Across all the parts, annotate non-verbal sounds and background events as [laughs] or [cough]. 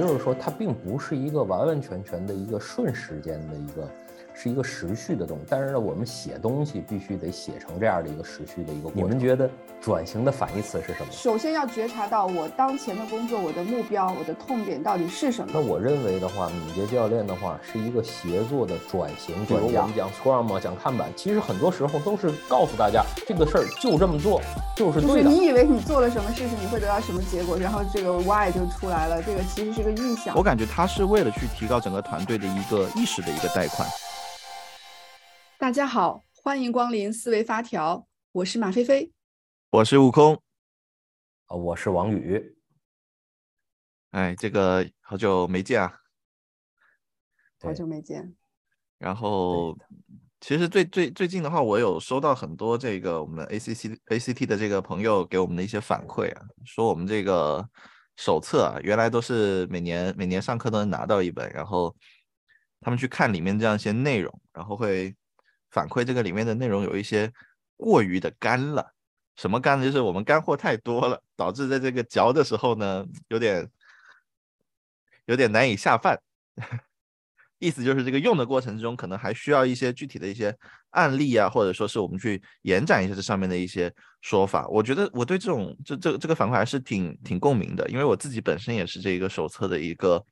就是说，它并不是一个完完全全的一个瞬时间的一个。是一个时序的东西，但是呢，我们写东西必须得写成这样的一个时序的一个。你们觉得转型的反义词是什么？首先要觉察到我当前的工作，我的目标，我的痛点到底是什么？那我认为的话，敏捷教练的话是一个协作的转型专家。我们讲 Scrum 讲看板，其实很多时候都是告诉大家这个事儿就这么做就是对的。就是你以为你做了什么事情，你会得到什么结果，然后这个 Why 就出来了。这个其实是个预想。我感觉他是为了去提高整个团队的一个意识的一个带宽。大家好，欢迎光临思维发条，我是马飞飞，我是悟空，啊，我是王宇。哎，这个好久没见啊，好久没见。然后，其实最最最近的话，我有收到很多这个我们 A C C A C T 的这个朋友给我们的一些反馈啊，说我们这个手册啊，原来都是每年每年上课都能拿到一本，然后他们去看里面这样一些内容，然后会。反馈这个里面的内容有一些过于的干了，什么干呢？就是我们干货太多了，导致在这个嚼的时候呢，有点有点难以下饭。[laughs] 意思就是这个用的过程之中，可能还需要一些具体的一些案例啊，或者说是我们去延展一下这上面的一些说法。我觉得我对这种这这这个反馈还是挺挺共鸣的，因为我自己本身也是这个手册的一个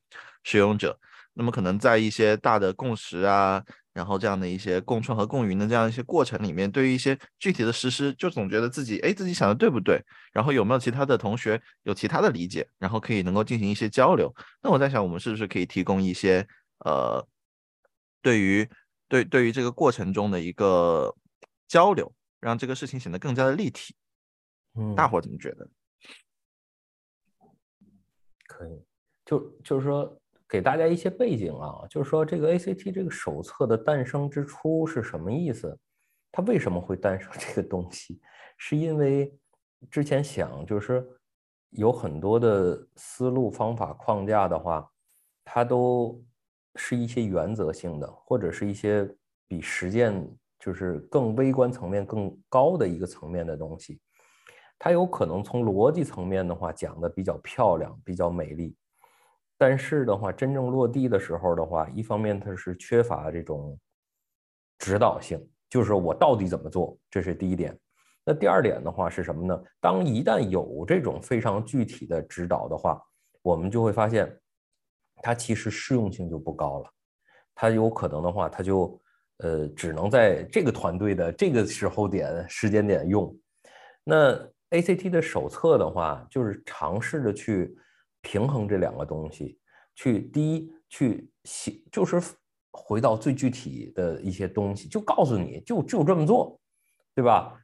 使用者。那么可能在一些大的共识啊。然后这样的一些共创和共赢的这样一些过程里面，对于一些具体的实施，就总觉得自己哎自己想的对不对？然后有没有其他的同学有其他的理解？然后可以能够进行一些交流。那我在想，我们是不是可以提供一些呃，对于对对于这个过程中的一个交流，让这个事情显得更加的立体？嗯，大伙怎么觉得？可以，就就是说。给大家一些背景啊，就是说这个 ACT 这个手册的诞生之初是什么意思？它为什么会诞生这个东西？是因为之前想就是有很多的思路、方法、框架的话，它都是一些原则性的，或者是一些比实践就是更微观层面更高的一个层面的东西。它有可能从逻辑层面的话讲的比较漂亮、比较美丽。但是的话，真正落地的时候的话，一方面它是缺乏这种指导性，就是我到底怎么做，这是第一点。那第二点的话是什么呢？当一旦有这种非常具体的指导的话，我们就会发现，它其实适用性就不高了。它有可能的话，它就呃只能在这个团队的这个时候点时间点用。那 ACT 的手册的话，就是尝试着去。平衡这两个东西，去第一去写，就是回到最具体的一些东西，就告诉你就就这么做，对吧？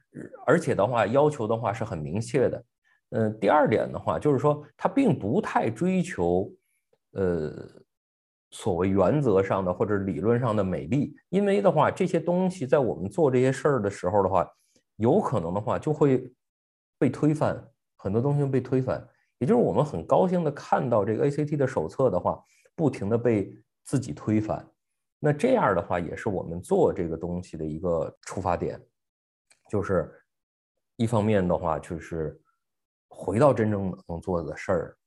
而且的话，要求的话是很明确的。嗯，第二点的话，就是说它并不太追求，呃，所谓原则上的或者理论上的美丽，因为的话，这些东西在我们做这些事儿的时候的话，有可能的话就会被推翻，很多东西被推翻。也就是我们很高兴的看到这个 ACT 的手册的话，不停的被自己推翻，那这样的话也是我们做这个东西的一个出发点，就是一方面的话就是回到真正能做的事儿，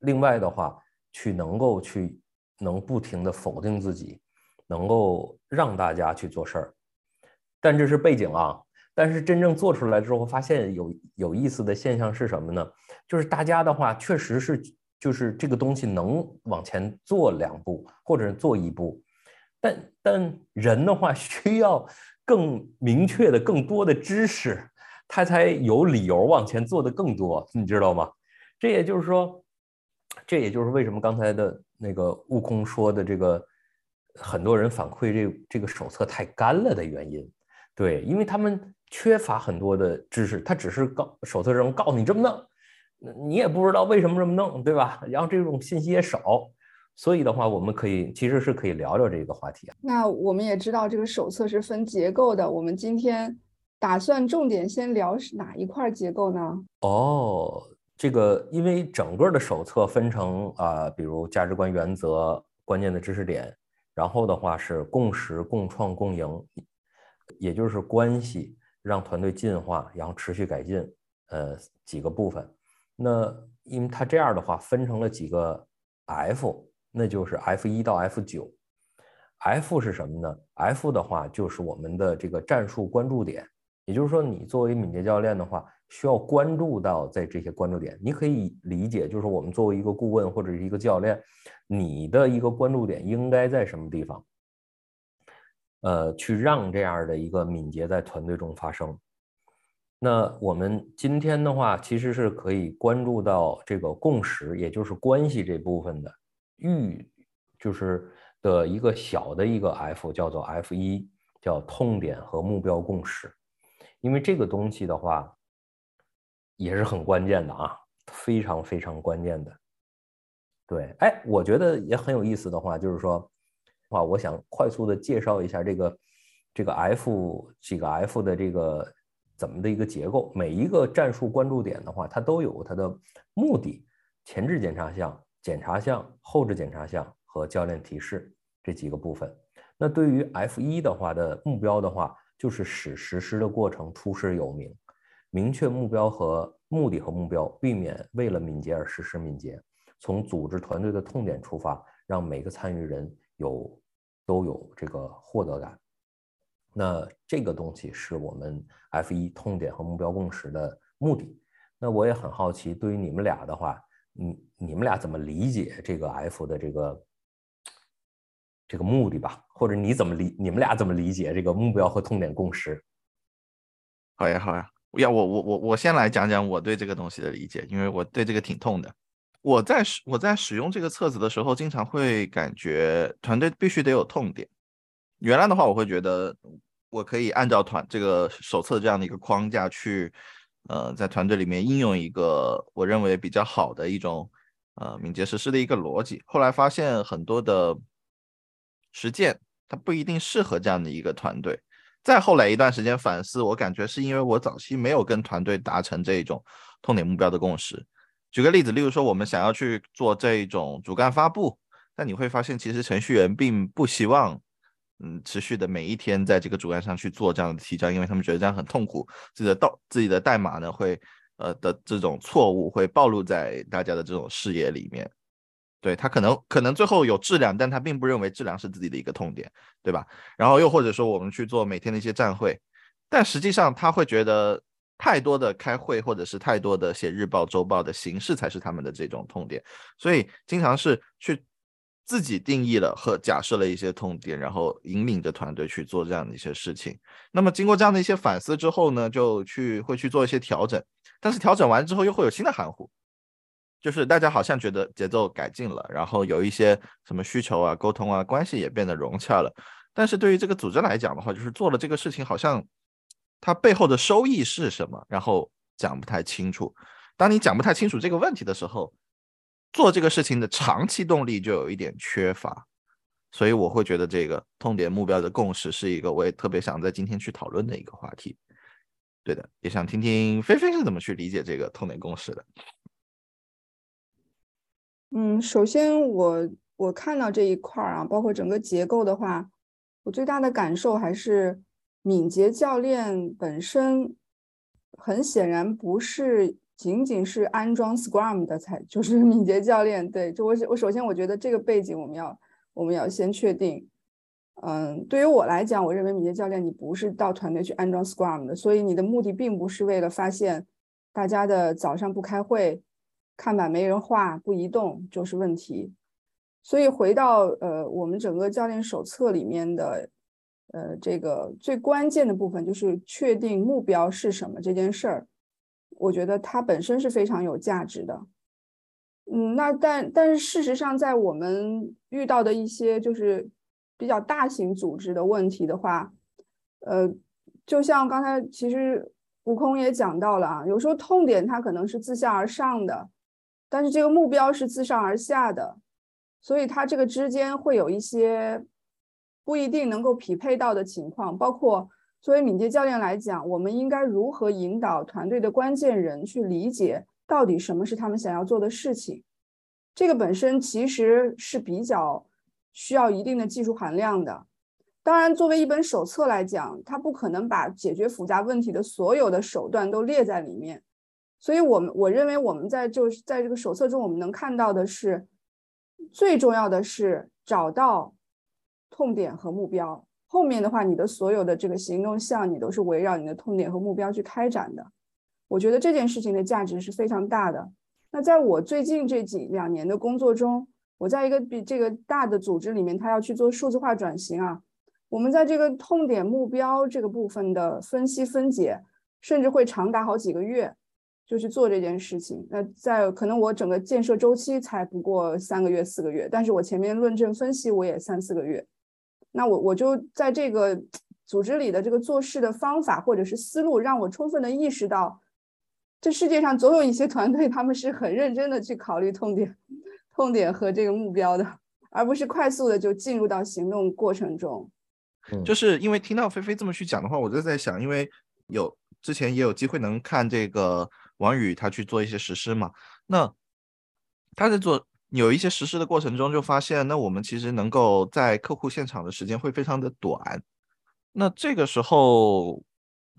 另外的话去能够去能不停的否定自己，能够让大家去做事儿，但这是背景啊。但是真正做出来之后，发现有有意思的现象是什么呢？就是大家的话，确实是就是这个东西能往前做两步，或者做一步，但但人的话 [laughs] 需要更明确的、更多的知识，他才有理由往前做的更多，你知道吗？这也就是说，这也就是为什么刚才的那个悟空说的这个，很多人反馈这这个手册太干了的原因。对，因为他们。缺乏很多的知识，他只是告手册上告诉你这么弄，你也不知道为什么这么弄，对吧？然后这种信息也少，所以的话，我们可以其实是可以聊聊这个话题啊。那我们也知道这个手册是分结构的，我们今天打算重点先聊哪一块结构呢？哦，这个因为整个的手册分成啊，比如价值观、原则、关键的知识点，然后的话是共识、共创、共赢，也就是关系。让团队进化，然后持续改进，呃，几个部分。那因为它这样的话分成了几个 F，那就是 F 一到 F 九。F 是什么呢？F 的话就是我们的这个战术关注点，也就是说，你作为敏捷教练的话，需要关注到在这些关注点。你可以理解，就是我们作为一个顾问或者是一个教练，你的一个关注点应该在什么地方？呃，去让这样的一个敏捷在团队中发生。那我们今天的话，其实是可以关注到这个共识，也就是关系这部分的预，就是的一个小的一个 F，叫做 F 一，叫痛点和目标共识。因为这个东西的话，也是很关键的啊，非常非常关键的。对，哎，我觉得也很有意思的话，就是说。话，我想快速的介绍一下这个这个 F 几个 F 的这个怎么的一个结构。每一个战术关注点的话，它都有它的目的、前置检查项、检查项、后置检查项和教练提示这几个部分。那对于 F 一的话的目标的话，就是使实施的过程出师有名，明确目标和目的和目标，避免为了敏捷而实施敏捷。从组织团队的痛点出发，让每个参与人有。都有这个获得感，那这个东西是我们 F 一痛点和目标共识的目的。那我也很好奇，对于你们俩的话，你你们俩怎么理解这个 F 的这个这个目的吧？或者你怎么理？你们俩怎么理解这个目标和痛点共识？好呀，好呀，要我我我我先来讲讲我对这个东西的理解，因为我对这个挺痛的。我在使我在使用这个册子的时候，经常会感觉团队必须得有痛点。原来的话，我会觉得我可以按照团这个手册这样的一个框架去，呃，在团队里面应用一个我认为比较好的一种呃敏捷实施的一个逻辑。后来发现很多的实践它不一定适合这样的一个团队。再后来一段时间反思，我感觉是因为我早期没有跟团队达成这种痛点目标的共识。举个例子，例如说我们想要去做这种主干发布，但你会发现其实程序员并不希望，嗯，持续的每一天在这个主干上去做这样的提交，因为他们觉得这样很痛苦，自己的道自己的代码呢会，呃的这种错误会暴露在大家的这种视野里面，对他可能可能最后有质量，但他并不认为质量是自己的一个痛点，对吧？然后又或者说我们去做每天的一些站会，但实际上他会觉得。太多的开会，或者是太多的写日报、周报的形式，才是他们的这种痛点。所以经常是去自己定义了和假设了一些痛点，然后引领着团队去做这样的一些事情。那么经过这样的一些反思之后呢，就去会去做一些调整。但是调整完之后，又会有新的含糊，就是大家好像觉得节奏改进了，然后有一些什么需求啊、沟通啊、关系也变得融洽了。但是对于这个组织来讲的话，就是做了这个事情，好像。它背后的收益是什么？然后讲不太清楚。当你讲不太清楚这个问题的时候，做这个事情的长期动力就有一点缺乏。所以我会觉得这个痛点目标的共识是一个我也特别想在今天去讨论的一个话题。对的，也想听听菲菲是怎么去理解这个痛点共识的。嗯，首先我我看到这一块儿啊，包括整个结构的话，我最大的感受还是。敏捷教练本身很显然不是仅仅是安装 Scrum 的才就是敏捷教练。对，就我我首先我觉得这个背景我们要我们要先确定。嗯，对于我来讲，我认为敏捷教练你不是到团队去安装 Scrum 的，所以你的目的并不是为了发现大家的早上不开会，看板没人画不移动就是问题。所以回到呃我们整个教练手册里面的。呃，这个最关键的部分就是确定目标是什么这件事儿，我觉得它本身是非常有价值的。嗯，那但但是事实上，在我们遇到的一些就是比较大型组织的问题的话，呃，就像刚才其实悟空也讲到了啊，有时候痛点它可能是自下而上的，但是这个目标是自上而下的，所以它这个之间会有一些。不一定能够匹配到的情况，包括作为敏捷教练来讲，我们应该如何引导团队的关键人去理解到底什么是他们想要做的事情？这个本身其实是比较需要一定的技术含量的。当然，作为一本手册来讲，它不可能把解决复杂问题的所有的手段都列在里面。所以，我们我认为我们在就是在这个手册中，我们能看到的是。最重要的是找到痛点和目标。后面的话，你的所有的这个行动项，你都是围绕你的痛点和目标去开展的。我觉得这件事情的价值是非常大的。那在我最近这几两年的工作中，我在一个比这个大的组织里面，他要去做数字化转型啊。我们在这个痛点目标这个部分的分析分解，甚至会长达好几个月，就去做这件事情。那在可能我整个建设周期才不过三个月四个月，但是我前面论证分析我也三四个月。那我我就在这个组织里的这个做事的方法或者是思路，让我充分的意识到，这世界上总有一些团队，他们是很认真的去考虑痛点、痛点和这个目标的，而不是快速的就进入到行动过程中。就是因为听到菲菲这么去讲的话，我就在想，因为有之前也有机会能看这个王宇他去做一些实施嘛，那他在做。有一些实施的过程中，就发现，那我们其实能够在客户现场的时间会非常的短。那这个时候，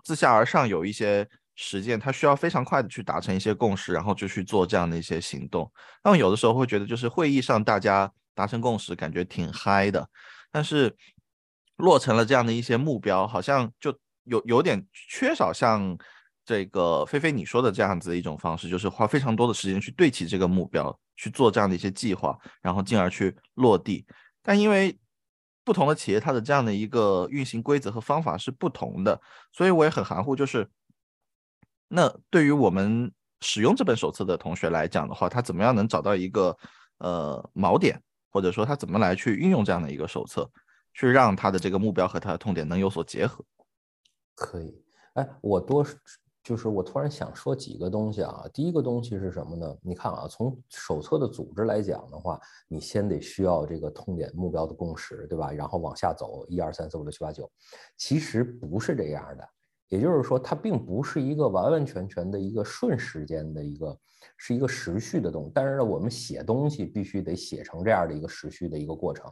自下而上有一些实践，它需要非常快的去达成一些共识，然后就去做这样的一些行动。那么有的时候会觉得，就是会议上大家达成共识，感觉挺嗨的，但是落成了这样的一些目标，好像就有有点缺少像。这个菲菲你说的这样子的一种方式，就是花非常多的时间去对齐这个目标，去做这样的一些计划，然后进而去落地。但因为不同的企业，它的这样的一个运行规则和方法是不同的，所以我也很含糊。就是那对于我们使用这本手册的同学来讲的话，他怎么样能找到一个呃锚点，或者说他怎么来去运用这样的一个手册，去让他的这个目标和他的痛点能有所结合？可以，哎，我多。就是我突然想说几个东西啊，第一个东西是什么呢？你看啊，从手册的组织来讲的话，你先得需要这个痛点目标的共识，对吧？然后往下走，一二三四五六七八九，其实不是这样的。也就是说，它并不是一个完完全全的一个顺时间的一个，是一个时序的东西。但是呢，我们写东西必须得写成这样的一个时序的一个过程。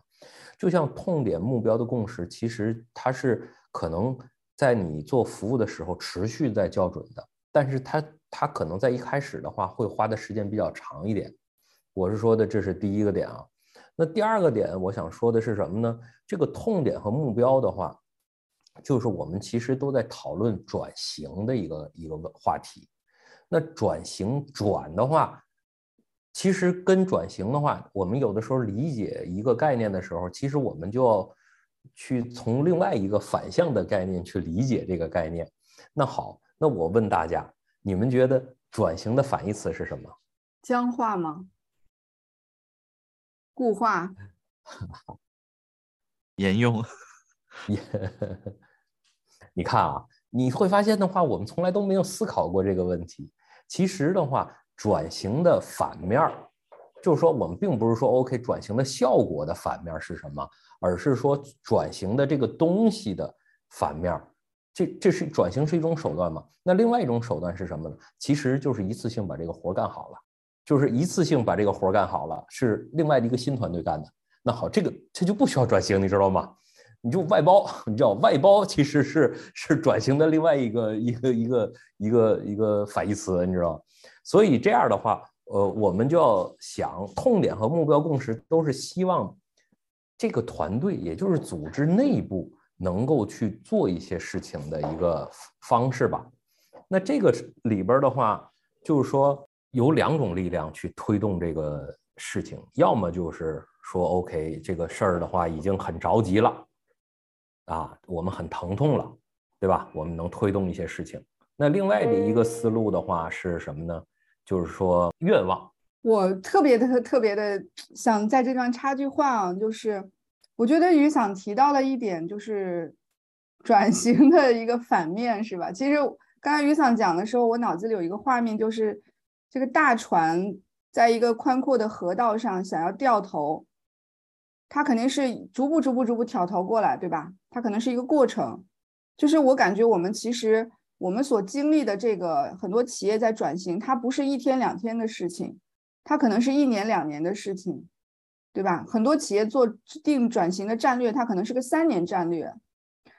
就像痛点目标的共识，其实它是可能。在你做服务的时候，持续在校准的，但是它它可能在一开始的话会花的时间比较长一点。我是说的，这是第一个点啊。那第二个点，我想说的是什么呢？这个痛点和目标的话，就是我们其实都在讨论转型的一个一个话题。那转型转的话，其实跟转型的话，我们有的时候理解一个概念的时候，其实我们就要。去从另外一个反向的概念去理解这个概念，那好，那我问大家，你们觉得转型的反义词是什么？僵化吗？固化？[laughs] 沿用？你看啊，你会发现的话，我们从来都没有思考过这个问题。其实的话，转型的反面儿。就是说，我们并不是说 OK 转型的效果的反面是什么，而是说转型的这个东西的反面。这这是转型是一种手段嘛？那另外一种手段是什么呢？其实就是一次性把这个活干好了，就是一次性把这个活干好了，是另外的一个新团队干的。那好，这个这就不需要转型，你知道吗？你就外包，你知道外包其实是是转型的另外一个一个一个一个一个反义词，你知道？所以这样的话。呃，我们就要想痛点和目标共识，都是希望这个团队，也就是组织内部能够去做一些事情的一个方式吧。那这个里边的话，就是说有两种力量去推动这个事情，要么就是说，OK，这个事儿的话已经很着急了，啊，我们很疼痛了，对吧？我们能推动一些事情。那另外的一个思路的话是什么呢？就是说愿望，我特别特特别的想在这段插句话啊，就是我觉得于想提到的一点就是转 [laughs] 型的一个反面是吧？其实刚才于想讲的时候，我脑子里有一个画面，就是这个大船在一个宽阔的河道上想要掉头，它肯定是逐步逐步逐步挑头过来，对吧？它可能是一个过程，就是我感觉我们其实。我们所经历的这个很多企业在转型，它不是一天两天的事情，它可能是一年两年的事情，对吧？很多企业做定转型的战略，它可能是个三年战略。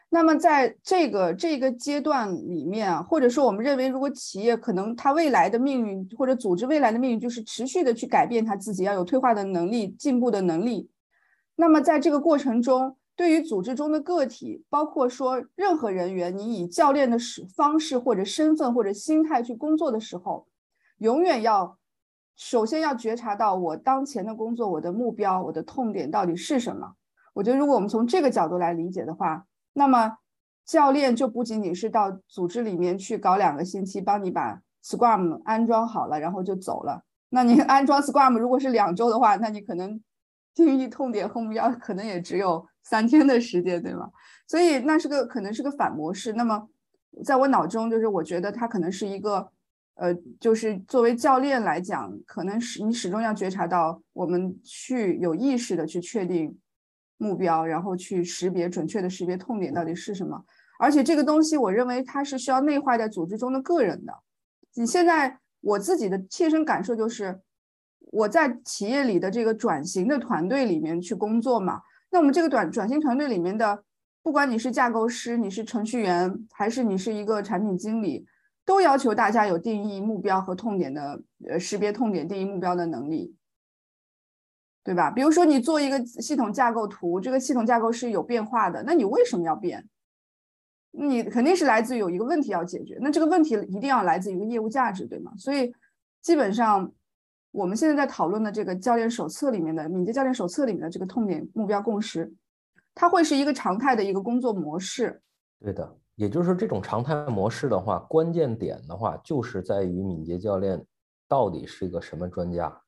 那么在这个这个阶段里面啊，或者说我们认为，如果企业可能它未来的命运或者组织未来的命运就是持续的去改变它自己，要有退化的能力、进步的能力。那么在这个过程中，对于组织中的个体，包括说任何人员，你以教练的方式或者身份或者心态去工作的时候，永远要首先要觉察到我当前的工作，我的目标，我的痛点到底是什么。我觉得，如果我们从这个角度来理解的话，那么，教练就不仅仅是到组织里面去搞两个星期，帮你把 Scrum 安装好了，然后就走了。那你 [laughs] 安装 Scrum 如果是两周的话，那你可能定义痛点和目标可能也只有三天的时间，对吗？所以那是个可能是个反模式。那么，在我脑中，就是我觉得它可能是一个，呃，就是作为教练来讲，可能是你始终要觉察到，我们去有意识的去确定。目标，然后去识别准确的识别痛点到底是什么，而且这个东西，我认为它是需要内化在组织中的个人的。你现在我自己的切身感受就是，我在企业里的这个转型的团队里面去工作嘛，那我们这个转转型团队里面的，不管你是架构师，你是程序员，还是你是一个产品经理，都要求大家有定义目标和痛点的，呃，识别痛点、定义目标的能力。对吧？比如说你做一个系统架构图，这个系统架构是有变化的，那你为什么要变？你肯定是来自于有一个问题要解决，那这个问题一定要来自于一个业务价值，对吗？所以基本上我们现在在讨论的这个教练手册里面的敏捷教练手册里面的这个痛点目标共识，它会是一个常态的一个工作模式。对的，也就是说这种常态模式的话，关键点的话就是在于敏捷教练到底是一个什么专家。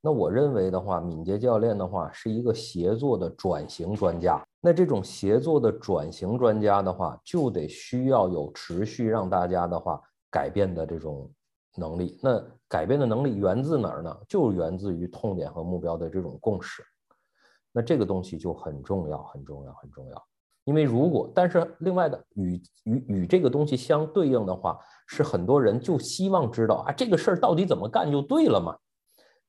那我认为的话，敏捷教练的话是一个协作的转型专家。那这种协作的转型专家的话，就得需要有持续让大家的话改变的这种能力。那改变的能力源自哪儿呢？就源自于痛点和目标的这种共识。那这个东西就很重要，很重要，很重要。因为如果，但是另外的与与与这个东西相对应的话，是很多人就希望知道啊，这个事儿到底怎么干就对了嘛。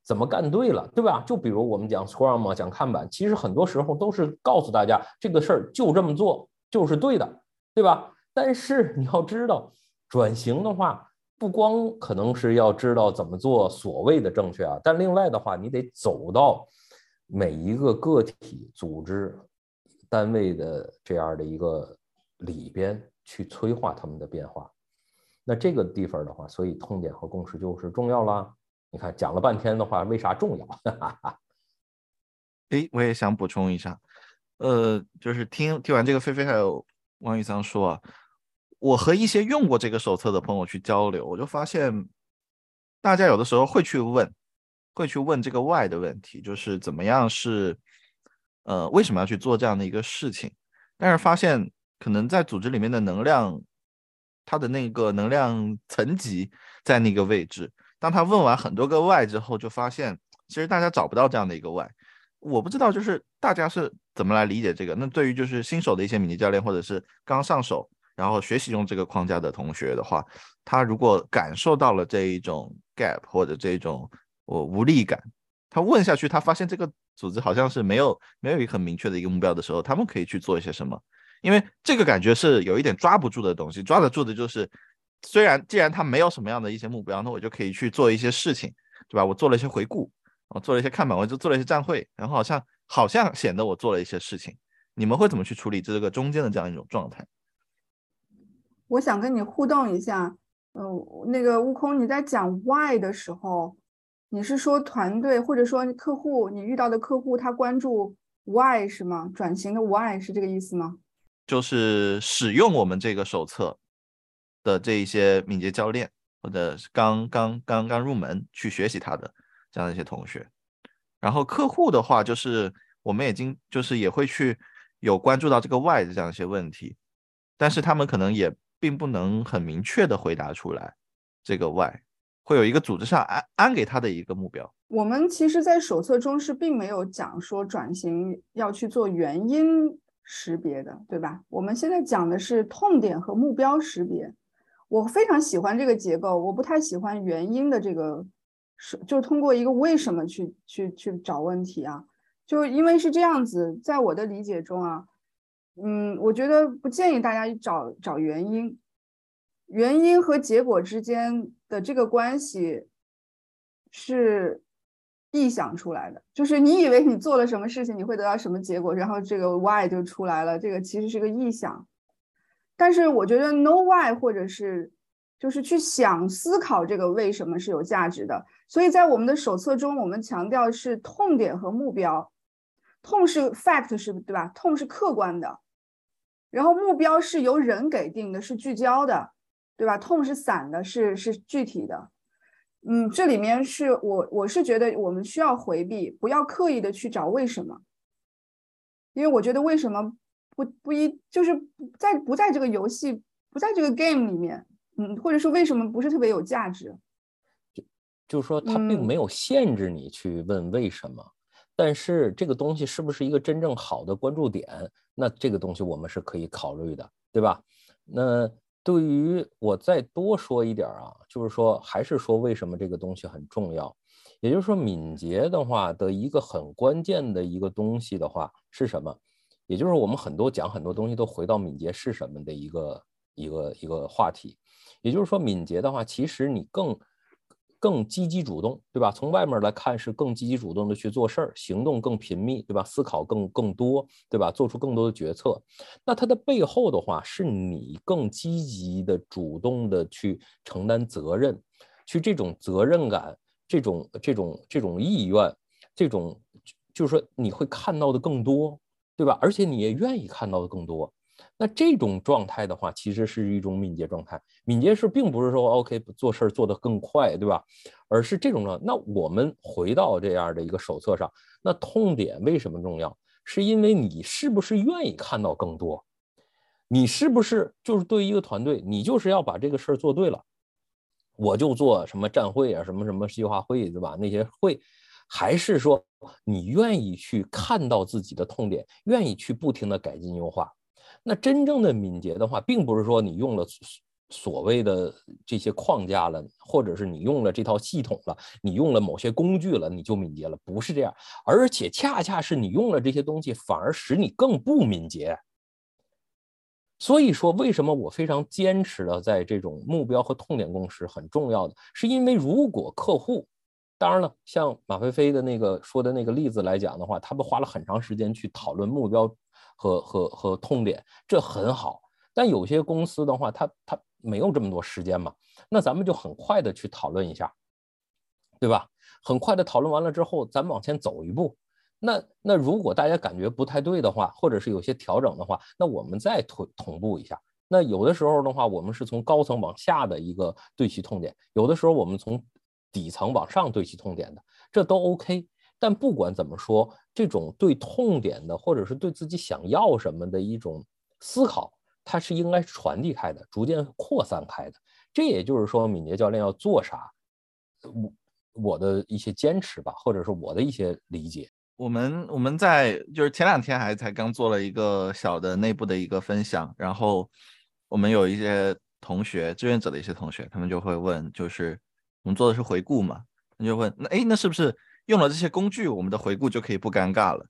怎么干对了，对吧？就比如我们讲 Scrum 讲看板，其实很多时候都是告诉大家这个事儿就这么做就是对的，对吧？但是你要知道，转型的话，不光可能是要知道怎么做所谓的正确啊，但另外的话，你得走到每一个个体、组织、单位的这样的一个里边去催化他们的变化。那这个地方的话，所以痛点和共识就是重要啦。你看，讲了半天的话，为啥重要？[laughs] 哎，我也想补充一下，呃，就是听听完这个菲菲还有王宇桑说啊，我和一些用过这个手册的朋友去交流，我就发现，大家有的时候会去问，会去问这个 why 的问题，就是怎么样是，呃，为什么要去做这样的一个事情？但是发现，可能在组织里面的能量，它的那个能量层级在那个位置。当他问完很多个 why 之后，就发现其实大家找不到这样的一个 why。我不知道就是大家是怎么来理解这个。那对于就是新手的一些敏捷教练，或者是刚上手然后学习用这个框架的同学的话，他如果感受到了这一种 gap 或者这种我无力感，他问下去，他发现这个组织好像是没有没有一个很明确的一个目标的时候，他们可以去做一些什么？因为这个感觉是有一点抓不住的东西，抓得住的就是。虽然既然他没有什么样的一些目标，那我就可以去做一些事情，对吧？我做了一些回顾，我做了一些看板，我就做了一些站会，然后好像好像显得我做了一些事情。你们会怎么去处理这个中间的这样一种状态？我想跟你互动一下，嗯，那个悟空，你在讲 why 的时候，你是说团队或者说客户，你遇到的客户他关注 why 是吗？转型的 why 是这个意思吗？就是使用我们这个手册。的这一些敏捷教练，或者刚刚刚刚入门去学习他的这样的一些同学，然后客户的话，就是我们已经就是也会去有关注到这个 why 的这样一些问题，但是他们可能也并不能很明确的回答出来这个 why，会有一个组织上安安给他的一个目标。我们其实，在手册中是并没有讲说转型要去做原因识别的，对吧？我们现在讲的是痛点和目标识别。我非常喜欢这个结构，我不太喜欢原因的这个，是就通过一个为什么去去去找问题啊？就因为是这样子，在我的理解中啊，嗯，我觉得不建议大家找找原因，原因和结果之间的这个关系是臆想出来的，就是你以为你做了什么事情，你会得到什么结果，然后这个 why 就出来了，这个其实是个臆想。但是我觉得 no why 或者是就是去想思考这个为什么是有价值的。所以在我们的手册中，我们强调是痛点和目标。痛是 fact 是对吧？痛是客观的，然后目标是由人给定的，是聚焦的，对吧？痛是散的，是是具体的。嗯，这里面是我我是觉得我们需要回避，不要刻意的去找为什么，因为我觉得为什么不不一就是在不在这个游戏不在这个 game 里面，嗯，或者是为什么不是特别有价值？就就是说，它并没有限制你去问为什么。但是这个东西是不是一个真正好的关注点？那这个东西我们是可以考虑的，对吧？那对于我再多说一点啊，就是说还是说为什么这个东西很重要？也就是说，敏捷的话的一个很关键的一个东西的话是什么？也就是我们很多讲很多东西都回到敏捷是什么的一个一个一个话题。也就是说，敏捷的话，其实你更。更积极主动，对吧？从外面来看是更积极主动的去做事儿，行动更频密，对吧？思考更更多，对吧？做出更多的决策。那它的背后的话，是你更积极的、主动的去承担责任，去这种责任感、这种这种这种意愿、这种，就是说你会看到的更多，对吧？而且你也愿意看到的更多。那这种状态的话，其实是一种敏捷状态。敏捷是并不是说 OK 做事做得更快，对吧？而是这种状态。那我们回到这样的一个手册上，那痛点为什么重要？是因为你是不是愿意看到更多？你是不是就是对一个团队，你就是要把这个事儿做对了？我就做什么站会啊，什么什么计划会，对吧？那些会，还是说你愿意去看到自己的痛点，愿意去不停的改进优化？那真正的敏捷的话，并不是说你用了所谓的这些框架了，或者是你用了这套系统了，你用了某些工具了，你就敏捷了，不是这样。而且恰恰是你用了这些东西，反而使你更不敏捷。所以说，为什么我非常坚持的在这种目标和痛点共识很重要的，是因为如果客户，当然了，像马飞飞的那个说的那个例子来讲的话，他们花了很长时间去讨论目标。和和和痛点，这很好，但有些公司的话，他他没有这么多时间嘛，那咱们就很快的去讨论一下，对吧？很快的讨论完了之后，咱们往前走一步。那那如果大家感觉不太对的话，或者是有些调整的话，那我们再同同步一下。那有的时候的话，我们是从高层往下的一个对齐痛点，有的时候我们从底层往上对齐痛点的，这都 OK。但不管怎么说，这种对痛点的，或者是对自己想要什么的一种思考，它是应该传递开的，逐渐扩散开的。这也就是说，敏捷教练要做啥，我我的一些坚持吧，或者是我的一些理解。我们我们在就是前两天还才刚做了一个小的内部的一个分享，然后我们有一些同学，志愿者的一些同学，他们就会问，就是我们做的是回顾嘛，他就问，那哎，那是不是？用了这些工具，我们的回顾就可以不尴尬了，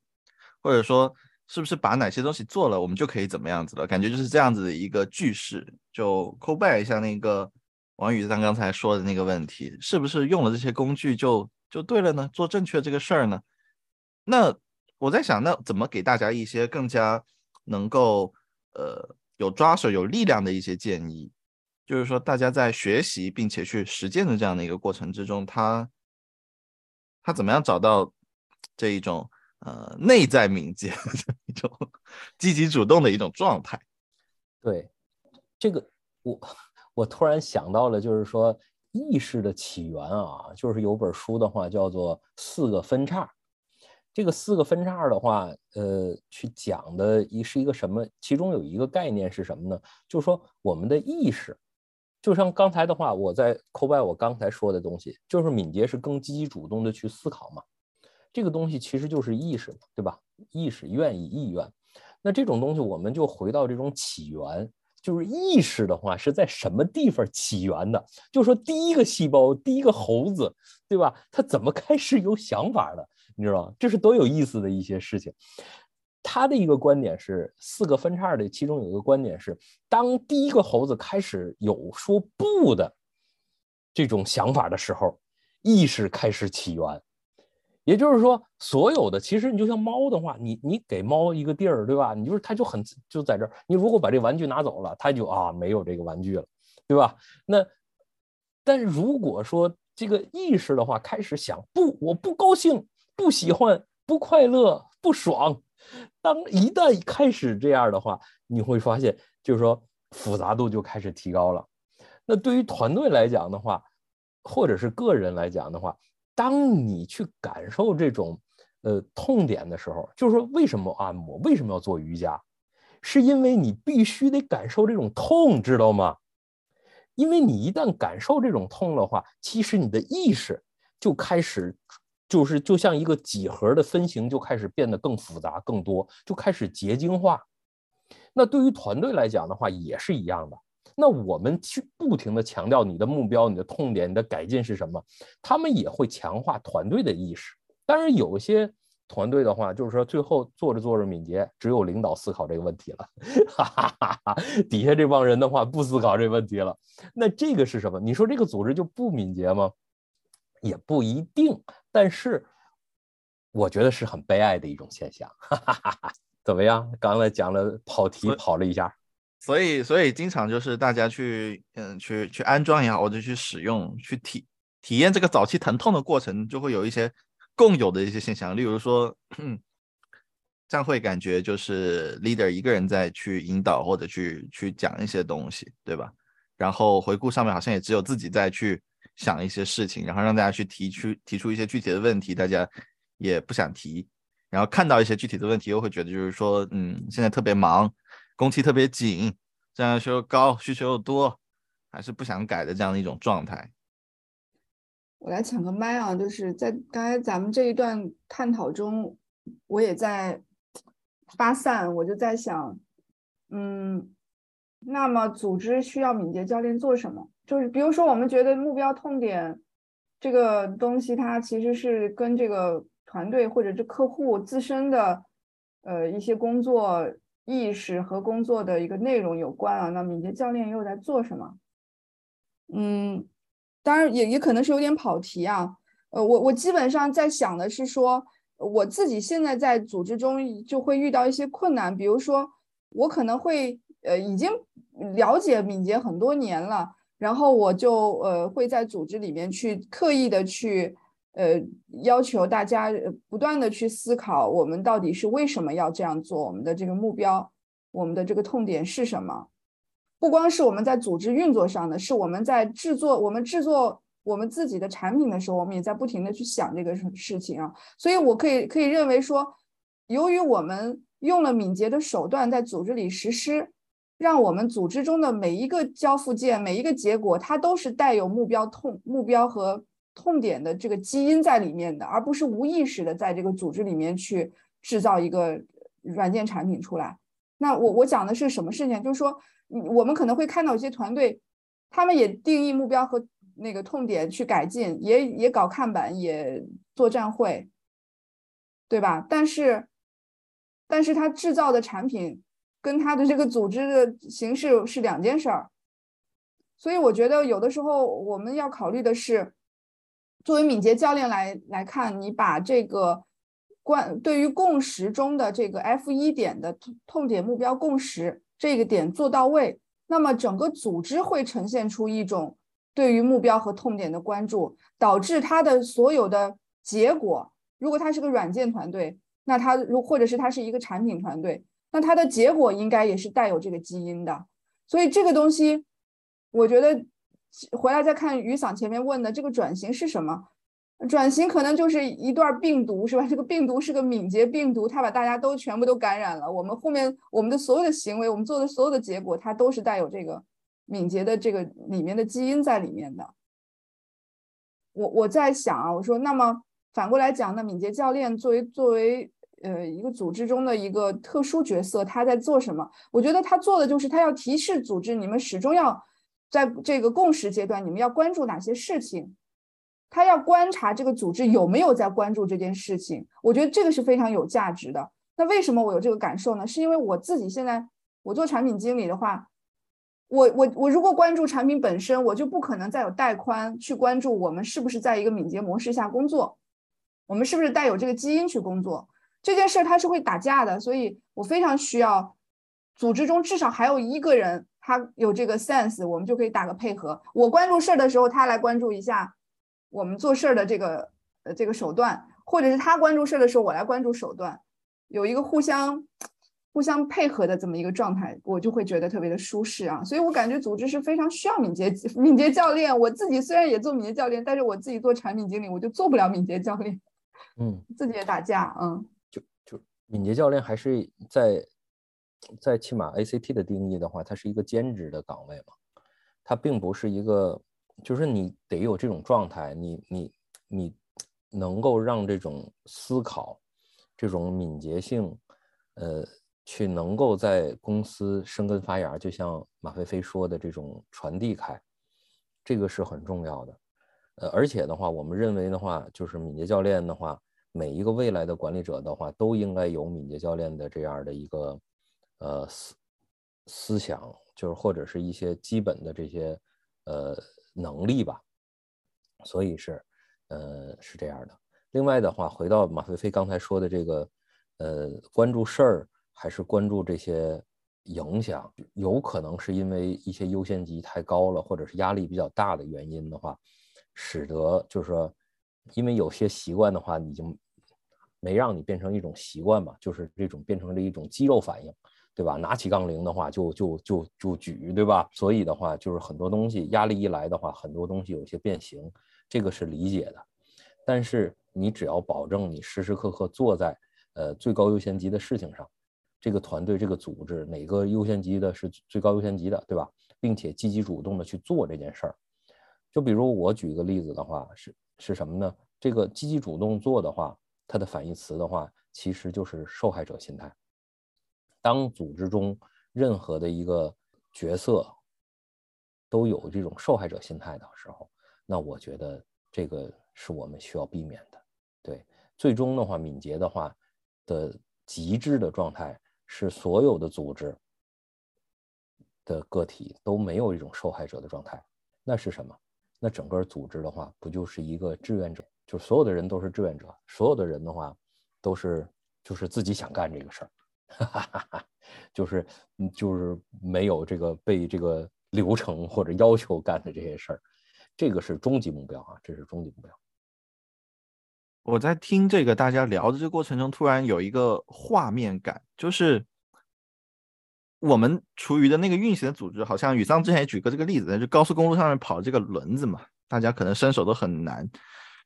或者说，是不是把哪些东西做了，我们就可以怎么样子了？感觉就是这样子的一个句式。就 call back 一下那个王宇三刚才说的那个问题，是不是用了这些工具就就对了呢？做正确这个事儿呢？那我在想，那怎么给大家一些更加能够呃有抓手、有力量的一些建议？就是说，大家在学习并且去实践的这样的一个过程之中，他。他怎么样找到这一种呃内在敏捷的一种积极主动的一种状态？对，这个我我突然想到了，就是说意识的起源啊，就是有本书的话叫做《四个分叉》。这个四个分叉的话，呃，去讲的一是一个什么？其中有一个概念是什么呢？就是说我们的意识。就像刚才的话，我在扣拜我刚才说的东西，就是敏捷是更积极主动的去思考嘛。这个东西其实就是意识嘛，对吧？意识、愿意、意愿。那这种东西，我们就回到这种起源，就是意识的话是在什么地方起源的？就说第一个细胞，第一个猴子，对吧？它怎么开始有想法的？你知道吗？这是多有意思的一些事情。他的一个观点是，四个分叉的其中有一个观点是，当第一个猴子开始有说不的这种想法的时候，意识开始起源。也就是说，所有的其实你就像猫的话，你你给猫一个地儿，对吧？你就是它就很就在这儿。你如果把这玩具拿走了，它就啊没有这个玩具了，对吧？那但如果说这个意识的话开始想不，我不高兴，不喜欢，不快乐，不爽。当一旦开始这样的话，你会发现，就是说复杂度就开始提高了。那对于团队来讲的话，或者是个人来讲的话，当你去感受这种呃痛点的时候，就是说为什么按摩，为什么要做瑜伽，是因为你必须得感受这种痛，知道吗？因为你一旦感受这种痛的话，其实你的意识就开始。就是就像一个几何的分形，就开始变得更复杂、更多，就开始结晶化。那对于团队来讲的话，也是一样的。那我们去不停的强调你的目标、你的痛点、你的改进是什么，他们也会强化团队的意识。当然，有些团队的话，就是说最后做着做着敏捷，只有领导思考这个问题了，[laughs] 哈哈哈哈底下这帮人的话不思考这问题了。那这个是什么？你说这个组织就不敏捷吗？也不一定，但是我觉得是很悲哀的一种现象。哈哈哈哈怎么样？刚才讲了跑题跑了一下，所以所以经常就是大家去嗯去去安装也好，或者去使用去体体验这个早期疼痛的过程，就会有一些共有的一些现象。例如说，[clears throat] 这样会感觉就是 leader 一个人在去引导或者去去讲一些东西，对吧？然后回顾上面好像也只有自己在去。想一些事情，然后让大家去提出提出一些具体的问题，大家也不想提，然后看到一些具体的问题，又会觉得就是说，嗯，现在特别忙，工期特别紧，这样要求高，需求又多，还是不想改的这样的一种状态。我来抢个麦啊，就是在刚才咱们这一段探讨中，我也在发散，我就在想，嗯，那么组织需要敏捷教练做什么？就是比如说，我们觉得目标痛点这个东西，它其实是跟这个团队或者是客户自身的呃一些工作意识和工作的一个内容有关啊。那敏捷教练又在做什么？嗯，当然也也可能是有点跑题啊。呃，我我基本上在想的是说，我自己现在在组织中就会遇到一些困难，比如说我可能会呃已经了解敏捷很多年了。然后我就呃会在组织里面去刻意的去呃要求大家不断的去思考，我们到底是为什么要这样做？我们的这个目标，我们的这个痛点是什么？不光是我们在组织运作上的，是我们在制作我们制作我们自己的产品的时候，我们也在不停的去想这个事情啊。所以我可以可以认为说，由于我们用了敏捷的手段在组织里实施。让我们组织中的每一个交付件、每一个结果，它都是带有目标痛、目标和痛点的这个基因在里面的，而不是无意识的在这个组织里面去制造一个软件产品出来。那我我讲的是什么事情？就是说，我们可能会看到一些团队，他们也定义目标和那个痛点去改进，也也搞看板，也做站会，对吧？但是，但是他制造的产品。跟他的这个组织的形式是两件事儿，所以我觉得有的时候我们要考虑的是，作为敏捷教练来来看，你把这个关对于共识中的这个 F 一点的痛点目标共识这个点做到位，那么整个组织会呈现出一种对于目标和痛点的关注，导致它的所有的结果，如果它是个软件团队，那它如或者是它是一个产品团队。那它的结果应该也是带有这个基因的，所以这个东西，我觉得回来再看雨伞前面问的这个转型是什么？转型可能就是一段病毒，是吧？这个病毒是个敏捷病毒，它把大家都全部都感染了。我们后面我们的所有的行为，我们做的所有的结果，它都是带有这个敏捷的这个里面的基因在里面的。我我在想啊，我说那么反过来讲，那敏捷教练作为作为。呃，一个组织中的一个特殊角色，他在做什么？我觉得他做的就是他要提示组织，你们始终要在这个共识阶段，你们要关注哪些事情？他要观察这个组织有没有在关注这件事情。我觉得这个是非常有价值的。那为什么我有这个感受呢？是因为我自己现在我做产品经理的话，我我我如果关注产品本身，我就不可能再有带宽去关注我们是不是在一个敏捷模式下工作，我们是不是带有这个基因去工作这件事，它是会打架的。所以我非常需要组织中至少还有一个人，他有这个 sense，我们就可以打个配合。我关注事儿的时候，他来关注一下我们做事儿的这个呃这个手段，或者是他关注事儿的时候，我来关注手段。有一个互相互相配合的这么一个状态，我就会觉得特别的舒适啊。所以我感觉组织是非常需要敏捷 [laughs] 敏捷教练。我自己虽然也做敏捷教练，但是我自己做产品经理，我就做不了敏捷教练。嗯，自己也打架。嗯，敏捷教练还是在在起码 ACT 的定义的话，它是一个兼职的岗位嘛，它并不是一个，就是你得有这种状态，你你你能够让这种思考。这种敏捷性，呃，去能够在公司生根发芽，就像马飞飞说的这种传递开，这个是很重要的。呃，而且的话，我们认为的话，就是敏捷教练的话，每一个未来的管理者的话，都应该有敏捷教练的这样的一个呃思思想，就是或者是一些基本的这些呃能力吧。所以是，呃，是这样的。另外的话，回到马飞飞刚才说的这个，呃，关注事儿还是关注这些影响，有可能是因为一些优先级太高了，或者是压力比较大的原因的话，使得就是说，因为有些习惯的话，已经没让你变成一种习惯嘛，就是这种变成了一种肌肉反应，对吧？拿起杠铃的话，就就就就举，对吧？所以的话，就是很多东西压力一来的话，很多东西有些变形，这个是理解的，但是。你只要保证你时时刻刻坐在呃最高优先级的事情上，这个团队这个组织哪个优先级的是最高优先级的，对吧？并且积极主动的去做这件事儿。就比如我举个例子的话，是是什么呢？这个积极主动做的话，它的反义词的话，其实就是受害者心态。当组织中任何的一个角色都有这种受害者心态的时候，那我觉得这个是我们需要避免的。对，最终的话，敏捷的话的极致的状态是所有的组织的个体都没有一种受害者的状态。那是什么？那整个组织的话，不就是一个志愿者？就所有的人都是志愿者，所有的人的话都是就是自己想干这个事儿，[laughs] 就是就是没有这个被这个流程或者要求干的这些事儿。这个是终极目标啊，这是终极目标。我在听这个大家聊的这个过程中，突然有一个画面感，就是我们处于的那个运行的组织，好像宇桑之前也举过这个例子，就高速公路上面跑这个轮子嘛，大家可能伸手都很难，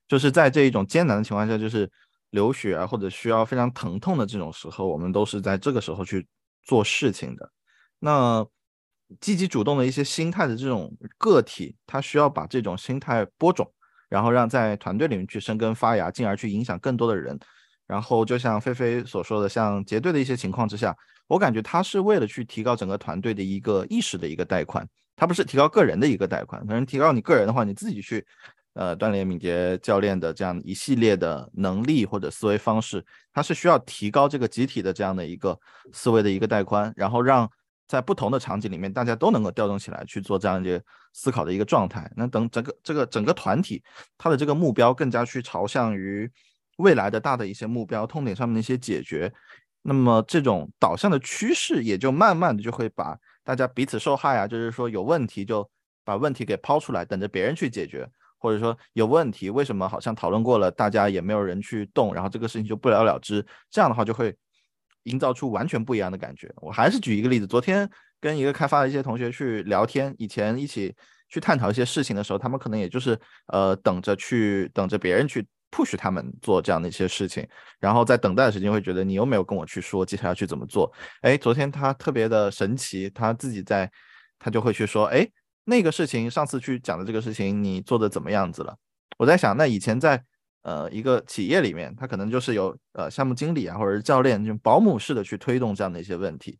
就是在这一种艰难的情况下，就是流血啊，或者需要非常疼痛的这种时候，我们都是在这个时候去做事情的。那积极主动的一些心态的这种个体，他需要把这种心态播种。然后让在团队里面去生根发芽，进而去影响更多的人。然后就像菲菲所说的，像结队的一些情况之下，我感觉他是为了去提高整个团队的一个意识的一个带宽，他不是提高个人的一个带宽。可能提高你个人的话，你自己去呃锻炼敏捷教练的这样一系列的能力或者思维方式，他是需要提高这个集体的这样的一个思维的一个带宽，然后让。在不同的场景里面，大家都能够调动起来去做这样一些思考的一个状态。那等整个这个整个团体，他的这个目标更加去朝向于未来的大的一些目标痛点上面的一些解决。那么这种导向的趋势，也就慢慢的就会把大家彼此受害啊，就是说有问题就把问题给抛出来，等着别人去解决，或者说有问题为什么好像讨论过了，大家也没有人去动，然后这个事情就不了了之。这样的话就会。营造出完全不一样的感觉。我还是举一个例子，昨天跟一个开发的一些同学去聊天，以前一起去探讨一些事情的时候，他们可能也就是呃等着去等着别人去 push 他们做这样的一些事情，然后在等待的时间会觉得你又没有跟我去说接下来要去怎么做。哎，昨天他特别的神奇，他自己在他就会去说，哎，那个事情上次去讲的这个事情你做的怎么样子了？我在想，那以前在。呃，一个企业里面，他可能就是有呃项目经理啊，或者是教练，这种保姆式的去推动这样的一些问题。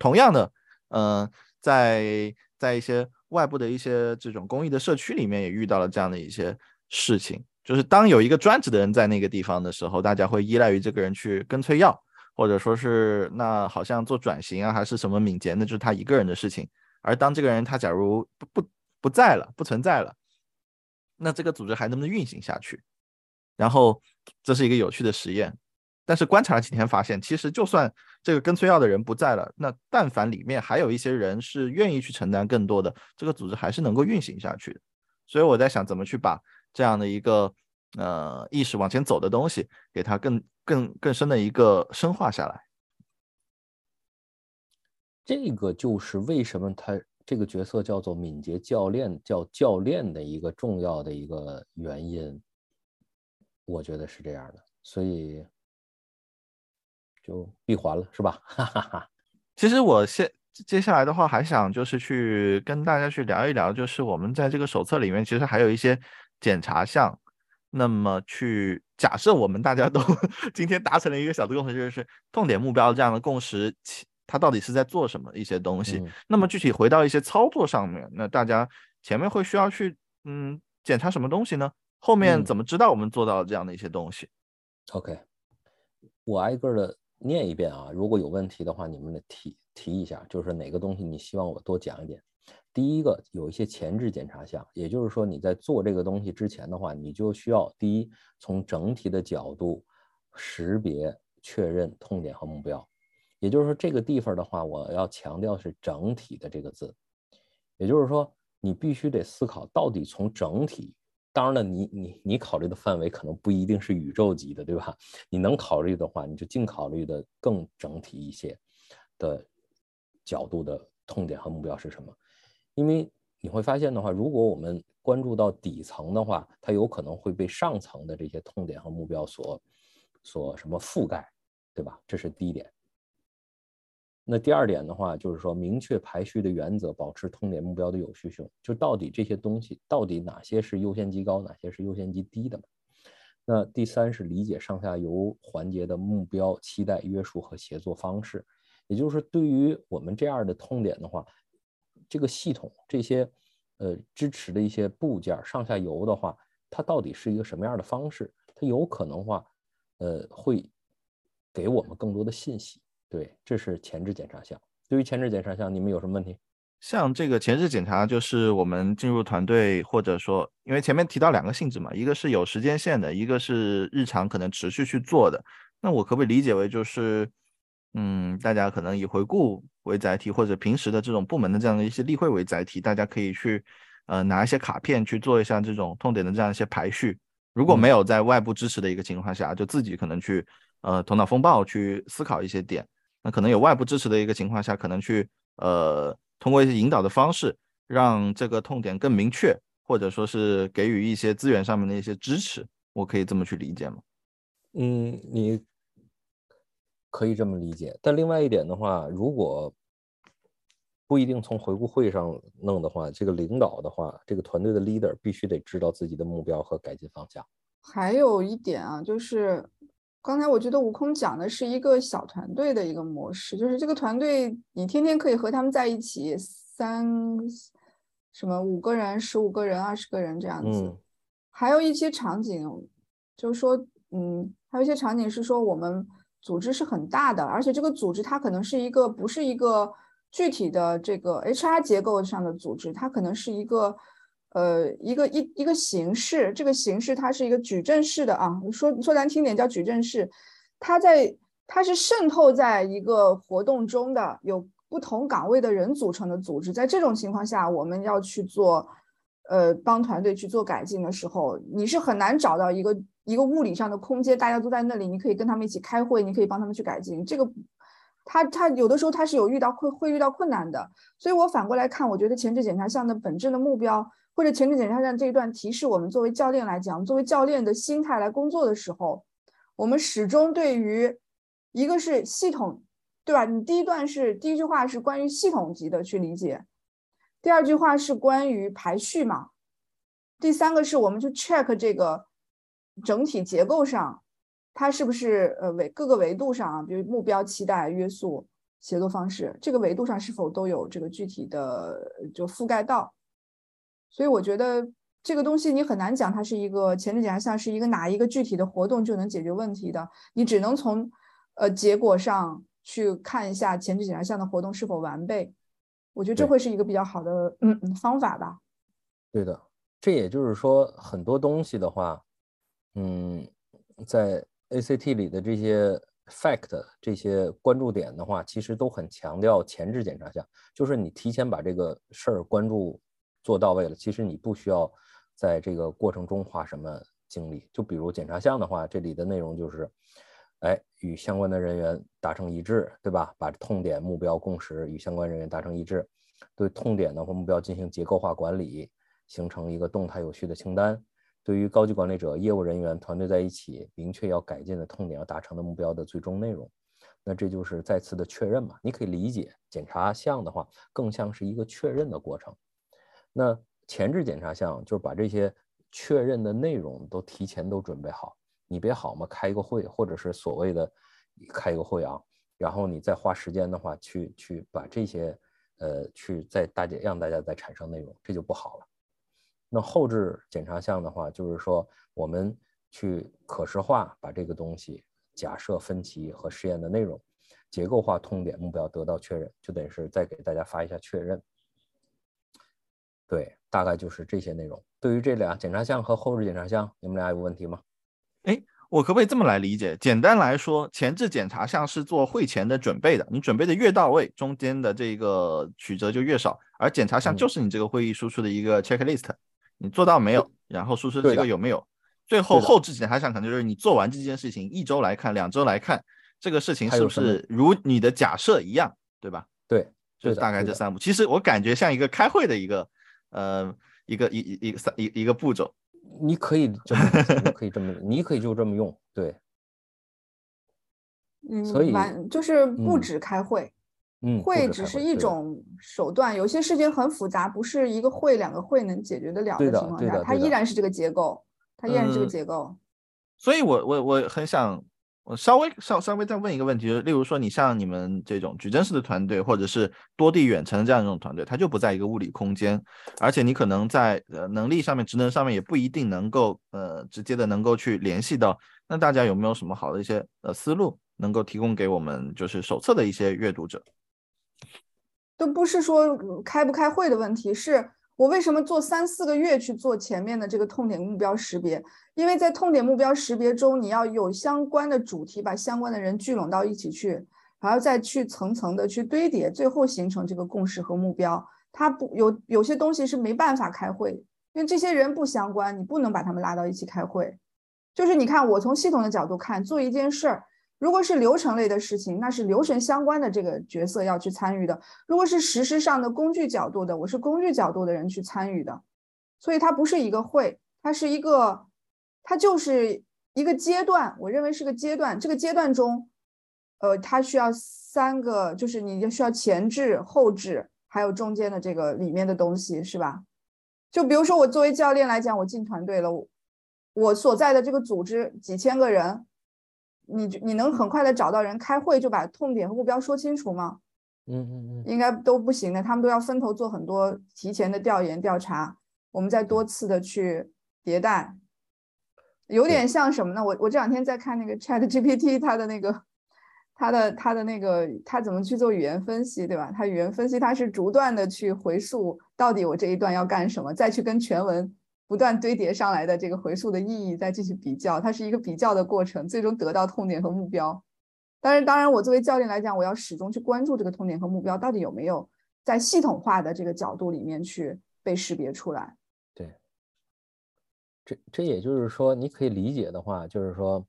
同样的，嗯，在在一些外部的一些这种公益的社区里面，也遇到了这样的一些事情。就是当有一个专职的人在那个地方的时候，大家会依赖于这个人去跟催药，或者说是那好像做转型啊，还是什么敏捷，那就是他一个人的事情。而当这个人他假如不不不在了，不存在了，那这个组织还能不能运行下去？然后这是一个有趣的实验。但是观察了几天，发现其实就算这个跟催要的人不在了，那但凡里面还有一些人是愿意去承担更多的，这个组织还是能够运行下去。所以我在想，怎么去把这样的一个呃意识往前走的东西，给它更更更深的一个深化下来。这个就是为什么他这个角色叫做敏捷教练，叫教练的一个重要的一个原因。我觉得是这样的，所以。就闭环了，是吧？[laughs] 哈哈哈。其实我现接下来的话，还想就是去跟大家去聊一聊，就是我们在这个手册里面，其实还有一些检查项。那么去假设我们大家都 [laughs] 今天达成了一个小的共识，就是痛点目标这样的共识，它到底是在做什么一些东西？那么具体回到一些操作上面，那大家前面会需要去嗯检查什么东西呢？后面怎么知道我们做到了这样的一些东西？OK，我挨个的。念一遍啊！如果有问题的话，你们得提提一下，就是哪个东西你希望我多讲一点。第一个有一些前置检查项，也就是说你在做这个东西之前的话，你就需要第一从整体的角度识别确认痛点和目标。也就是说这个地方的话，我要强调是整体的这个字。也就是说你必须得思考到底从整体。当然了，你你你考虑的范围可能不一定是宇宙级的，对吧？你能考虑的话，你就尽考虑的更整体一些的角度的痛点和目标是什么？因为你会发现的话，如果我们关注到底层的话，它有可能会被上层的这些痛点和目标所所什么覆盖，对吧？这是第一点。那第二点的话，就是说明确排序的原则，保持痛点目标的有序性。就到底这些东西，到底哪些是优先级高，哪些是优先级低的？那第三是理解上下游环节的目标、期待、约束和协作方式。也就是对于我们这样的痛点的话，这个系统这些呃支持的一些部件上下游的话，它到底是一个什么样的方式？它有可能话，呃，会给我们更多的信息。对，这是前置检查项。对于前置检查项，你们有什么问题？像这个前置检查，就是我们进入团队，或者说，因为前面提到两个性质嘛，一个是有时间线的，一个是日常可能持续去做的。那我可不可以理解为就是，嗯，大家可能以回顾为载体，或者平时的这种部门的这样的一些例会为载体，大家可以去，呃，拿一些卡片去做一下这种痛点的这样一些排序。如果没有在外部支持的一个情况下，就自己可能去，呃，头脑风暴去思考一些点。那可能有外部支持的一个情况下，可能去呃通过一些引导的方式，让这个痛点更明确，或者说是给予一些资源上面的一些支持，我可以这么去理解吗？嗯，你可以这么理解。但另外一点的话，如果不一定从回顾会上弄的话，这个领导的话，这个团队的 leader 必须得知道自己的目标和改进方向。还有一点啊，就是。刚才我觉得悟空讲的是一个小团队的一个模式，就是这个团队你天天可以和他们在一起，三什么五个人、十五个人、二十个人这样子。还有一些场景，就是说，嗯，还有一些场景是说我们组织是很大的，而且这个组织它可能是一个不是一个具体的这个 HR 结构上的组织，它可能是一个。呃，一个一一个形式，这个形式它是一个矩阵式的啊，说说难听点叫矩阵式，它在它是渗透在一个活动中的，有不同岗位的人组成的组织。在这种情况下，我们要去做，呃，帮团队去做改进的时候，你是很难找到一个一个物理上的空间，大家都在那里，你可以跟他们一起开会，你可以帮他们去改进。这个，他他有的时候他是有遇到会会遇到困难的，所以我反过来看，我觉得前置检查项的本质的目标。或者前置检查项这一段提示我们，作为教练来讲，作为教练的心态来工作的时候，我们始终对于一个是系统，对吧？你第一段是第一句话是关于系统级的去理解，第二句话是关于排序嘛，第三个是我们去 check 这个整体结构上，它是不是呃维各个维度上啊，比如目标、期待、约束、协作方式，这个维度上是否都有这个具体的就覆盖到。所以我觉得这个东西你很难讲，它是一个前置检查项是一个哪一个具体的活动就能解决问题的。你只能从呃结果上去看一下前置检查项的活动是否完备。我觉得这会是一个比较好的嗯嗯方法吧。对的，这也就是说，很多东西的话，嗯，在 ACT 里的这些 fact 这些关注点的话，其实都很强调前置检查项，就是你提前把这个事儿关注做到位了，其实你不需要在这个过程中花什么精力。就比如检查项的话，这里的内容就是，哎，与相关的人员达成一致，对吧？把痛点、目标、共识与相关人员达成一致，对痛点呢或目标进行结构化管理。形成一个动态有序的清单，对于高级管理者、业务人员团队在一起明确要改进的痛点、要达成的目标的最终内容。那这就是再次的确认嘛？你可以理解检查项的话，更像是一个确认的过程。那前置检查项就是把这些确认的内容都提前都准备好，你别好嘛，开一个会，或者是所谓的开一个会啊，然后你再花时间的话，去去把这些呃，去在大家让大家再产生内容，这就不好了。那后置检查项的话，就是说我们去可视化，把这个东西假设分歧和实验的内容结构化、痛点、目标得到确认，就等于是再给大家发一下确认。对，大概就是这些内容。对于这俩检查项和后置检查项，你们俩有问题吗？哎，我可不可以这么来理解？简单来说，前置检查项是做会前的准备的，你准备的越到位，中间的这个曲折就越少，而检查项嗯就是你这个会议输出的一个 checklist。你做到没有？然后输出这个有没有？最后后置检还想可能就是你做完这件事情，一周来看，两周来看，这个事情是不是如你的假设一样，对吧？对，就是大概这三步。其实我感觉像一个开会的一个呃一个一一一个三一一个步骤。你可以这么可以这么，你可以就这么用。对，[laughs] 嗯，所以完就是不嗯止开会，嗯，会只是一种手段，有些事情很复杂，不是一个会两个会能解决得了的情况下，它依然是这个结构，它依然是这个嗯结构。所以我我我很想，我稍微稍稍微再问一个问题，就是例如说，你像你们这种矩阵式的团队，或者是多地远程这样一种团队，它就不在一个物理空间，而且你可能在呃能力上面、职能上面也不一定能够呃直接的能够去联系到。那大家有没有什么好的一些呃思路，能够提供给我们就是手册的一些阅读者？都不是说开不开会的问题，是我为什么做三四个月去做前面的这个痛点目标识别？因为在痛点目标识别中，你要有相关的主题，把相关的人聚拢到一起去，然后再去层层的去堆叠，最后形成这个共识和目标。它不有有些东西是没办法开会，因为这些人不相关，你不能把他们拉到一起开会。就是你看，我从系统的角度看，做一件事儿，如果是流程类的事情，那是流程相关的这个角色要去参与的；如果是实施上的工具角度的，我是工具角度的人去参与的。所以它不是一个会，它是一个，它就是一个阶段。我认为是个阶段。这个阶段中，呃，它需要三个，就是你就需要前置、后置，还有中间的这个里面的东西，是吧？就比如说我作为教练来讲，我进团队了，我我所在的这个组织几千个人，你你能很快的找到人开会就把痛点和目标说清楚吗？嗯嗯嗯，应该都不行的，他们都要分头做很多提前的调研调查，我们再多次的去迭代，有点像什么呢？我我这两天在看那个 Chat GPT，它的那个，它的它的那个，它怎么去做语言分析，对吧？它语言分析它是逐段的去回溯，到底我这一段要干什么，再去跟全文不断堆叠上来的这个回溯的意义再进行比较，它是一个比较的过程，最终得到痛点和目标。但是当然，我作为教练来讲，我要始终去关注这个痛点和目标到底有没有在系统化的这个角度里面去被识别出来。对，这这也就是说，你可以理解的话，就是说，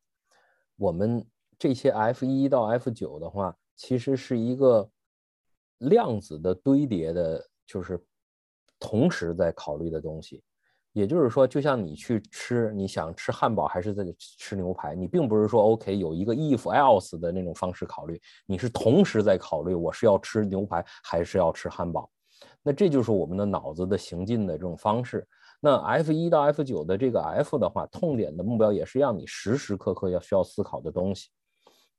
我们这些 F 一到 F 九的话，其实是一个量子的堆叠的，就是同时在考虑的东西。也就是说，就像你去吃，你想吃汉堡还是在吃牛排，你并不是说 OK 有一个 if else 的那种方式考虑，你是同时在考虑我是要吃牛排还是要吃汉堡。那这就是我们的脑子的行进的这种方式。那 F 一到 F 九的这个 F 的话，痛点的目标也是让你时时刻刻要需要思考的东西。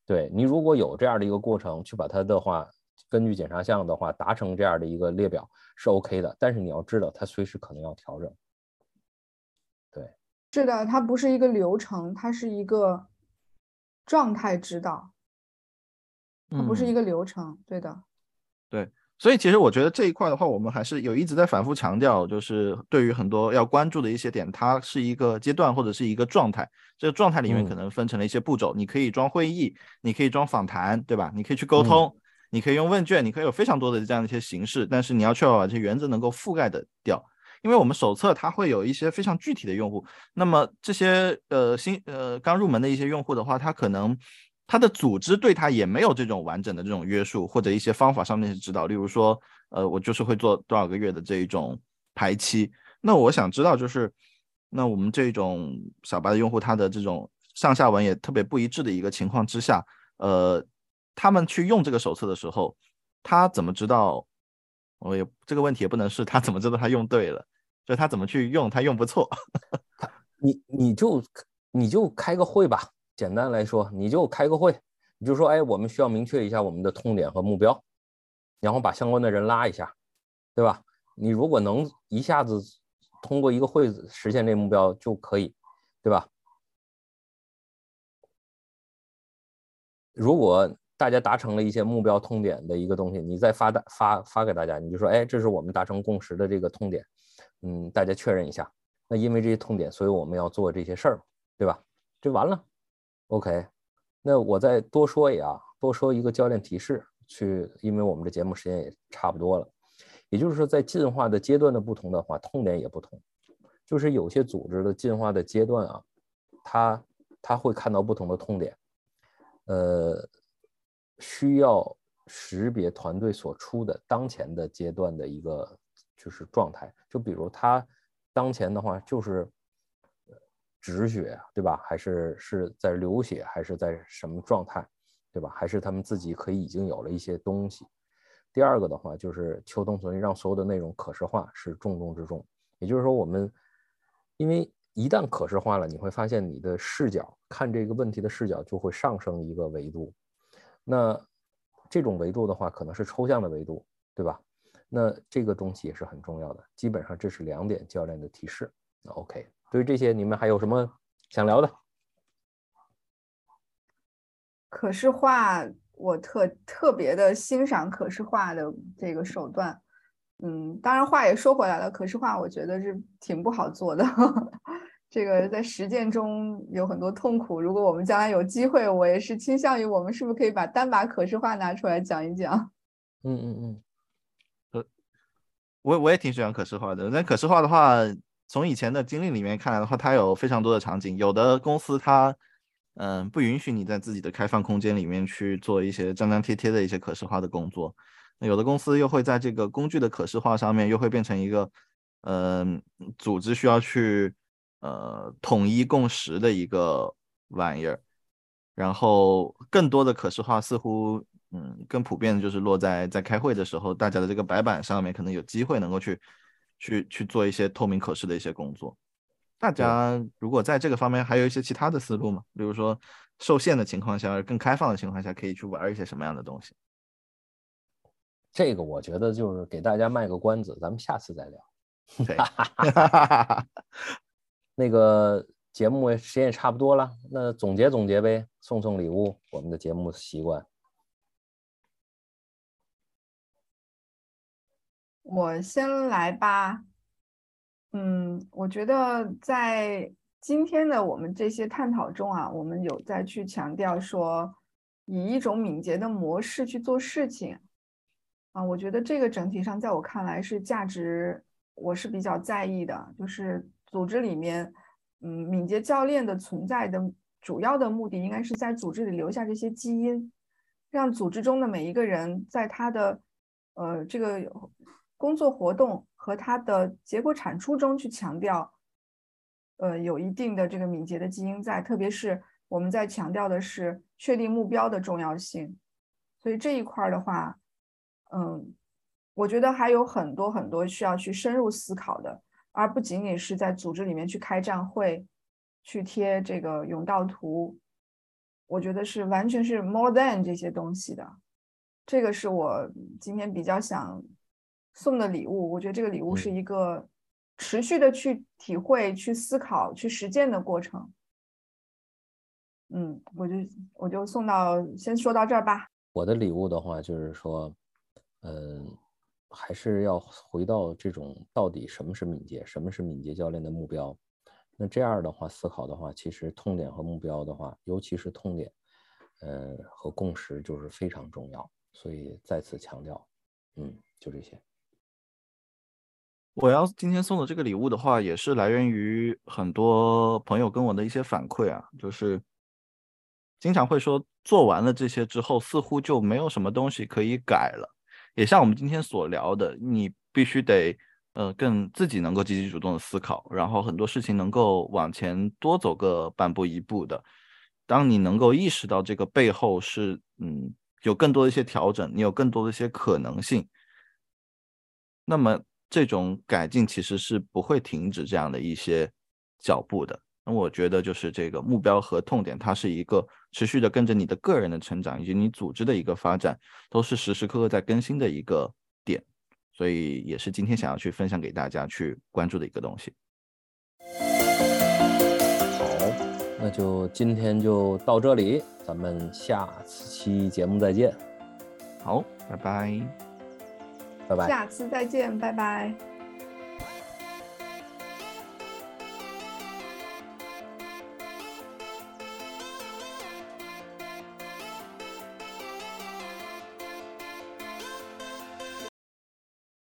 对你如果有这样的一个过程，去把它的话根据检查项的话达成这样的一个列表是 OK 的，但是你要知道它随时可能要调整。是的，它不是一个流程，它是一个状态指导。它不是一个流程。对的，对。所以其实我觉得这一块的话，我们还是有一直在反复强调，就是对于很多要关注的一些点，它是一个阶段或者是一个状态。这个状态里面可能分成了一些步骤，你可以装会议，你可以装访谈，对吧？你可以去沟通，你可以用问卷，你可以有非常多的这样的一些形式，但是你要确保把这些原则能够覆盖的掉。因为我们手册它会有一些非常具体的用户，那么这些呃新呃刚入门的一些用户的话，他可能。他的组织对他也没有这种完整的这种约束，或者一些方法上面的指导，例如说，呃，我就是会做多少个月的这一种排期。那我想知道，就是那我们这种小白的用户，他的这种上下文也特别不一致的一个情况之下，呃，他们去用这个手册的时候，他怎么知道？我也这个问题也不能是他怎么知道他用对了，就他怎么去用，他用不错。[laughs] 你你就你就开个会吧。简单来说，你就开个会，你就说，哎，我们需要明确一下我们的痛点和目标，然后把相关的人拉一下，对吧？你如果能一下子通过一个会实现这目标就可以，对吧？如果大家达成了一些目标痛点的一个东西，你再发大发发给大家，你就说，哎，这是我们达成共识的这个痛点，嗯，大家确认一下。那因为这些痛点，所以我们要做这些事儿，对吧？就完了。OK，那我再多说一啊，多说一个教练提示，去，因为我们这节目时间也差不多了。也就是说，在进化的阶段的不同的话，痛点也不同。就是有些组织的进化的阶段啊，它它会看到不同的痛点，呃，需要识别团队所处的当前的阶段的一个就是状态。就比如他当前的话就是。止血，对吧？还是是在流血，还是在什么状态，对吧？还是他们自己可以已经有了一些东西。第二个的话，就是秋冬存让所有的内容可视化是重中之重。也就是说，我们因为一旦可视化了，你会发现你的视角看这个问题的视角就会上升一个维度。那这种维度的话，可能是抽象的维度，对吧？那这个东西也是很重要的。基本上这是两点教练的提示。那 OK。对于这些，你们还有什么想聊的？可视化，我特特别的欣赏可视化的这个手段。嗯，当然话也说回来了，可视化我觉得是挺不好做的。这个在实践中有很多痛苦。如果我们将来有机会，我也是倾向于我们是不是可以把单把可视化拿出来讲一讲？嗯 [laughs] 嗯嗯。呃，我我也挺喜欢可视化的。那可视化的话。从以前的经历里面看来的话，它有非常多的场景。有的公司它，嗯，不允许你在自己的开放空间里面去做一些张张贴贴的一些可视化的工作。那有的公司又会在这个工具的可视化上面，又会变成一个，嗯，组织需要去，呃，统一共识的一个玩意儿。然后更多的可视化似乎，嗯，更普遍的就是落在在开会的时候，大家的这个白板上面可能有机会能够去。去去做一些透明可视的一些工作，大家如果在这个方面还有一些其他的思路吗？比如说受限的情况下，更开放的情况下，可以去玩一些什么样的东西？这个我觉得就是给大家卖个关子，咱们下次再聊。[laughs] 那个节目时间也差不多了，那总结总结呗，送送礼物，我们的节目习惯。我先来吧，嗯，我觉得在今天的我们这些探讨中啊，我们有在去强调说，以一种敏捷的模式去做事情，啊，我觉得这个整体上在我看来是价值，我是比较在意的，就是组织里面，嗯，敏捷教练的存在的主要的目的，应该是在组织里留下这些基因，让组织中的每一个人在他的，呃，这个。工作活动和他的结果产出中去强调，呃，有一定的这个敏捷的基因在，特别是我们在强调的是确定目标的重要性，所以这一块的话，嗯，我觉得还有很多很多需要去深入思考的，而不仅仅是在组织里面去开站会，去贴这个甬道图，我觉得是完全是 more than 这些东西的，这个是我今天比较想。送的礼物，我觉得这个礼物是一个持续的去体会、去思考、去实践的过程。嗯，我就我就送到，先说到这儿吧。我的礼物的话，就是说，嗯，还是要回到这种到底什么是敏捷，什么是敏捷教练的目标。那这样的话思考的话，其实痛点和目标的话，尤其是痛点，呃，和共识就是非常重要。所以再次强调，嗯，就这些。我要今天送的这个礼物的话，也是来源于很多朋友跟我的一些反馈啊，就是经常会说做完了这些之后，似乎就没有什么东西可以改了。也像我们今天所聊的，你必须得呃更自己能够积极主动的思考，然后很多事情能够往前多走个半步一步的。当你能够意识到这个背后是嗯有更多的一些调整，你有更多的一些可能性，那么。这种改进其实是不会停止这样的一些脚步的。那我觉得就是这个目标和痛点，它是一个持续的跟着你的个人的成长以及你组织的一个发展，都是时时刻刻在更新的一个点。所以也是今天想要去分享给大家去关注的一个东西。好，那就今天就到这里，咱们下次期节目再见。好，拜拜。拜拜，下次再见，拜拜。